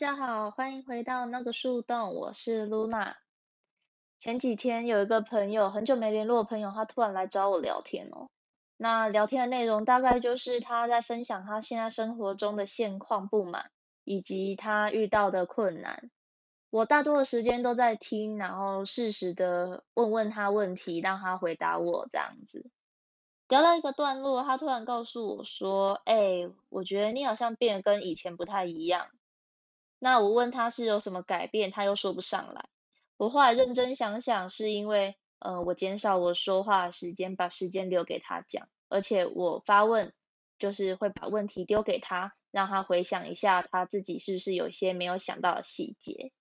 大家好，欢迎回到那个树洞，我是 Luna。前几天有一个朋友，很久没联络的朋友，他突然来找我聊天哦。那聊天的内容大概就是他在分享他现在生活中的现况不满，以及他遇到的困难。我大多的时间都在听，然后适时的问问他问题，让他回答我这样子。聊到一个段落，他突然告诉我说：“哎，我觉得你好像变得跟以前不太一样。”那我问他是有什么改变，他又说不上来。我后来认真想想，是因为呃，我减少我说话的时间，把时间留给他讲，而且我发问就是会把问题丢给他，让他回想一下他自己是不是有些没有想到的细节。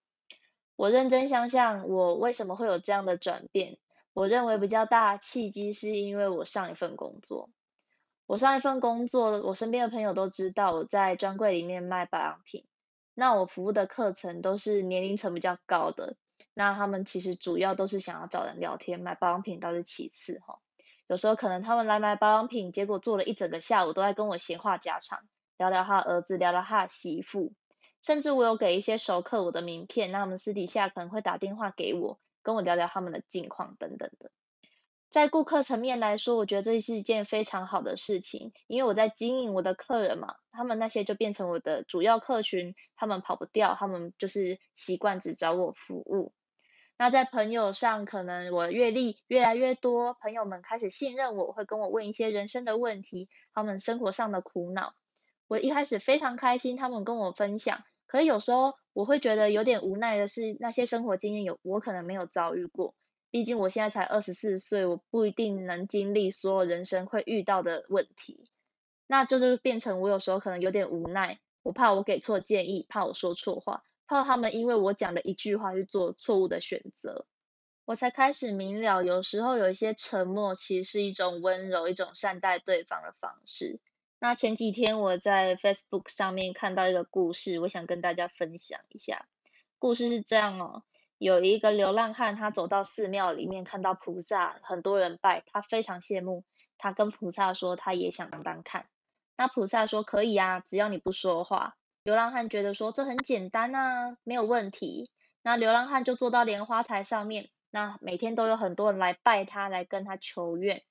我认真想想，我为什么会有这样的转变？我认为比较大的契机是因为我上一份工作。我上一份工作，我身边的朋友都知道我在专柜里面卖保养品。那我服务的课程都是年龄层比较高的，那他们其实主要都是想要找人聊天，买保养品倒是其次哈。有时候可能他们来买保养品，结果做了一整个下午都在跟我闲话家常，聊聊他儿子，聊聊他媳妇，甚至我有给一些熟客我的名片，那他们私底下可能会打电话给我，跟我聊聊他们的近况等等的。在顾客层面来说，我觉得这是一件非常好的事情，因为我在经营我的客人嘛，他们那些就变成我的主要客群，他们跑不掉，他们就是习惯只找我服务。那在朋友上，可能我阅历越来越多，朋友们开始信任我，会跟我问一些人生的问题，他们生活上的苦恼。我一开始非常开心，他们跟我分享，可是有时候我会觉得有点无奈的是，那些生活经验有我可能没有遭遇过。毕竟我现在才二十四岁，我不一定能经历所有人生会遇到的问题，那就是变成我有时候可能有点无奈，我怕我给错建议，怕我说错话，怕他们因为我讲了一句话去做错误的选择，我才开始明了，有时候有一些沉默其实是一种温柔，一种善待对方的方式。那前几天我在 Facebook 上面看到一个故事，我想跟大家分享一下，故事是这样哦。有一个流浪汉，他走到寺庙里面，看到菩萨，很多人拜，他非常羡慕。他跟菩萨说，他也想当当看。那菩萨说，可以啊，只要你不说话。流浪汉觉得说，这很简单啊，没有问题。那流浪汉就坐到莲花台上面，那每天都有很多人来拜他，来跟他求愿。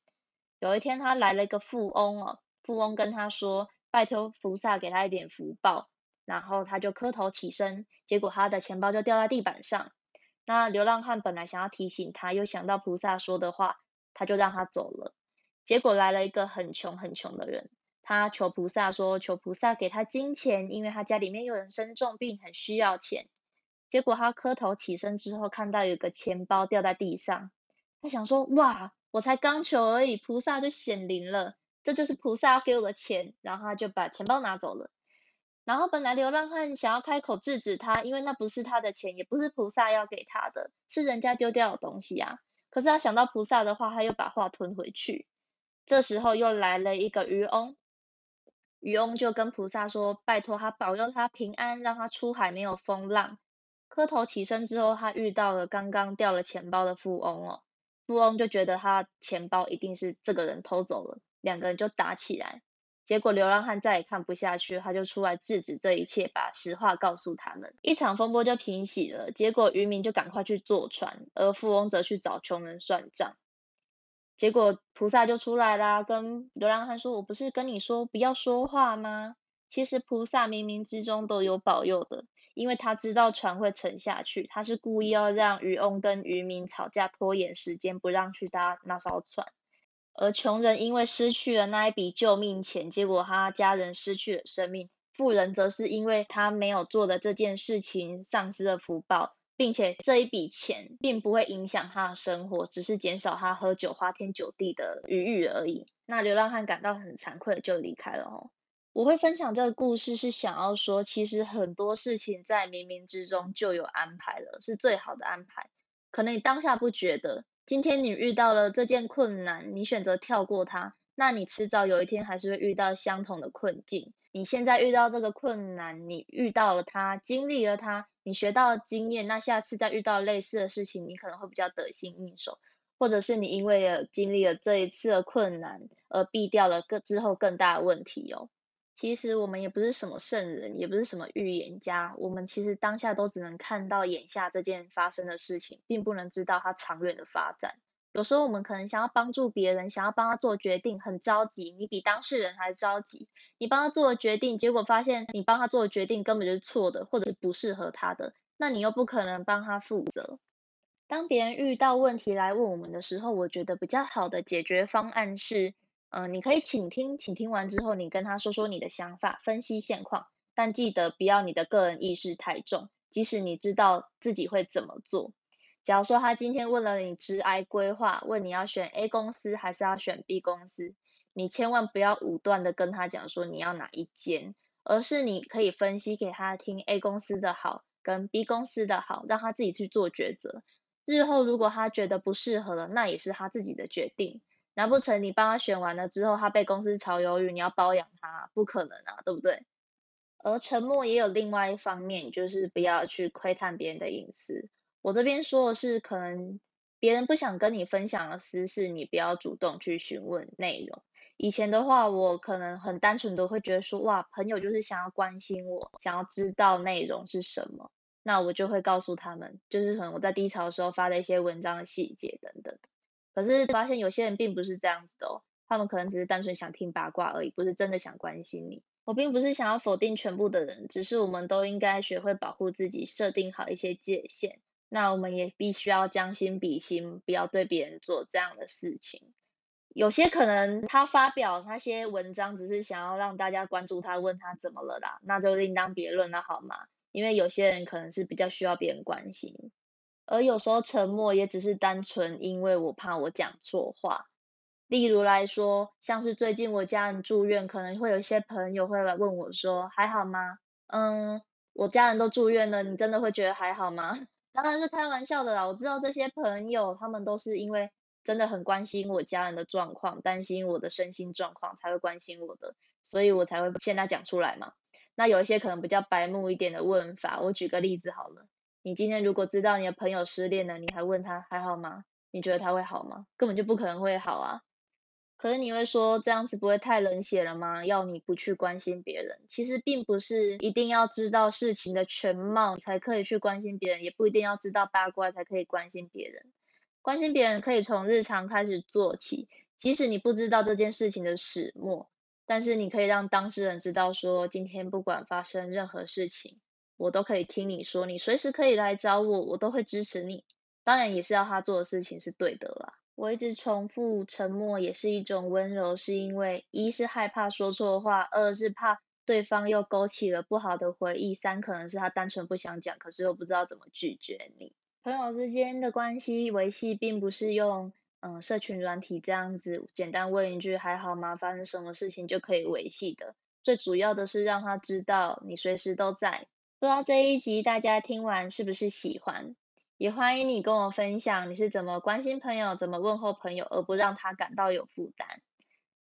有一天，他来了一个富翁哦，富翁跟他说，拜托菩萨给他一点福报。然后他就磕头起身，结果他的钱包就掉在地板上。那流浪汉本来想要提醒他，又想到菩萨说的话，他就让他走了。结果来了一个很穷很穷的人，他求菩萨说，求菩萨给他金钱，因为他家里面有人生重病，很需要钱。结果他磕头起身之后，看到有个钱包掉在地上，他想说，哇，我才刚求而已，菩萨就显灵了，这就是菩萨要给我的钱，然后他就把钱包拿走了。然后本来流浪汉想要开口制止他，因为那不是他的钱，也不是菩萨要给他的，是人家丢掉的东西啊。可是他想到菩萨的话，他又把话吞回去。这时候又来了一个渔翁，渔翁就跟菩萨说，拜托他保佑他平安，让他出海没有风浪。磕头起身之后，他遇到了刚刚掉了钱包的富翁哦，富翁就觉得他钱包一定是这个人偷走了，两个人就打起来。结果流浪汉再也看不下去，他就出来制止这一切，把实话告诉他们，一场风波就平息了。结果渔民就赶快去坐船，而富翁则去找穷人算账。结果菩萨就出来啦，跟流浪汉说：“我不是跟你说不要说话吗？”其实菩萨冥冥之中都有保佑的，因为他知道船会沉下去，他是故意要让渔翁跟渔民吵架，拖延时间，不让去搭那艘船。而穷人因为失去了那一笔救命钱，结果他家人失去了生命；富人则是因为他没有做的这件事情丧失了福报，并且这一笔钱并不会影响他的生活，只是减少他喝酒花天酒地的余裕而已。那流浪汉感到很惭愧，就离开了哦。我会分享这个故事，是想要说，其实很多事情在冥冥之中就有安排了，是最好的安排。可能你当下不觉得。今天你遇到了这件困难，你选择跳过它，那你迟早有一天还是会遇到相同的困境。你现在遇到这个困难，你遇到了它，经历了它，你学到了经验，那下次再遇到类似的事情，你可能会比较得心应手，或者是你因为经历了这一次的困难而避掉了更之后更大的问题哦。其实我们也不是什么圣人，也不是什么预言家，我们其实当下都只能看到眼下这件发生的事情，并不能知道它长远的发展。有时候我们可能想要帮助别人，想要帮他做决定，很着急，你比当事人还着急。你帮他做了决定，结果发现你帮他做的决定根本就是错的，或者不适合他的，那你又不可能帮他负责。当别人遇到问题来问我们的时候，我觉得比较好的解决方案是。嗯，你可以倾听，倾听完之后，你跟他说说你的想法，分析现况，但记得不要你的个人意识太重，即使你知道自己会怎么做。假如说他今天问了你职癌规划，问你要选 A 公司还是要选 B 公司，你千万不要武断的跟他讲说你要哪一间，而是你可以分析给他听 A 公司的好跟 B 公司的好，让他自己去做抉择。日后如果他觉得不适合了，那也是他自己的决定。难不成你帮他选完了之后，他被公司炒鱿鱼，你要包养他？不可能啊，对不对？而沉默也有另外一方面，就是不要去窥探别人的隐私。我这边说的是，可能别人不想跟你分享的私事，你不要主动去询问内容。以前的话，我可能很单纯的会觉得说，哇，朋友就是想要关心我，想要知道内容是什么，那我就会告诉他们，就是可能我在低潮的时候发的一些文章的细节等。可是发现有些人并不是这样子的哦，他们可能只是单纯想听八卦而已，不是真的想关心你。我并不是想要否定全部的人，只是我们都应该学会保护自己，设定好一些界限。那我们也必须要将心比心，不要对别人做这样的事情。有些可能他发表那些文章，只是想要让大家关注他，问他怎么了啦，那就另当别论了，好吗？因为有些人可能是比较需要别人关心。而有时候沉默也只是单纯因为我怕我讲错话。例如来说，像是最近我家人住院，可能会有一些朋友会来问我说还好吗？嗯，我家人都住院了，你真的会觉得还好吗？当然是开玩笑的啦。我知道这些朋友他们都是因为真的很关心我家人的状况，担心我的身心状况才会关心我的，所以我才会现在讲出来嘛。那有一些可能比较白目一点的问法，我举个例子好了。你今天如果知道你的朋友失恋了，你还问他还好吗？你觉得他会好吗？根本就不可能会好啊。可是你会说这样子不会太冷血了吗？要你不去关心别人，其实并不是一定要知道事情的全貌才可以去关心别人，也不一定要知道八卦才可以关心别人。关心别人可以从日常开始做起，即使你不知道这件事情的始末，但是你可以让当事人知道说，今天不管发生任何事情。我都可以听你说，你随时可以来找我，我都会支持你。当然也是要他做的事情是对的啦。我一直重复，沉默也是一种温柔，是因为一是害怕说错话，二是怕对方又勾起了不好的回忆，三可能是他单纯不想讲，可是又不知道怎么拒绝你。朋友之间的关系维系，并不是用嗯社群软体这样子简单问一句还好吗，发生什么事情就可以维系的。最主要的是让他知道你随时都在。不知道这一集大家听完是不是喜欢？也欢迎你跟我分享你是怎么关心朋友、怎么问候朋友，而不让他感到有负担。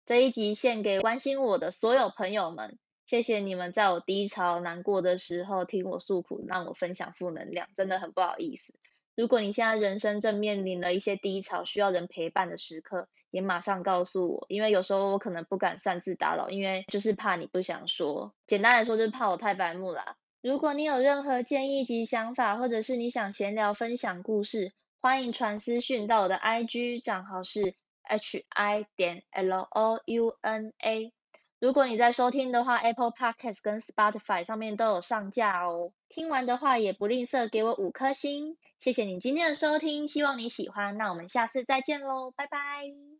这一集献给关心我的所有朋友们，谢谢你们在我低潮、难过的时候听我诉苦，让我分享负能量，真的很不好意思。如果你现在人生正面临了一些低潮，需要人陪伴的时刻，也马上告诉我，因为有时候我可能不敢擅自打扰，因为就是怕你不想说。简单来说，就是怕我太白目啦。如果你有任何建议及想法，或者是你想闲聊分享故事，欢迎传私讯到我的 IG 账号是 hi 点 louna。如果你在收听的话，Apple Podcast 跟 Spotify 上面都有上架哦。听完的话也不吝啬给我五颗星，谢谢你今天的收听，希望你喜欢。那我们下次再见喽，拜拜。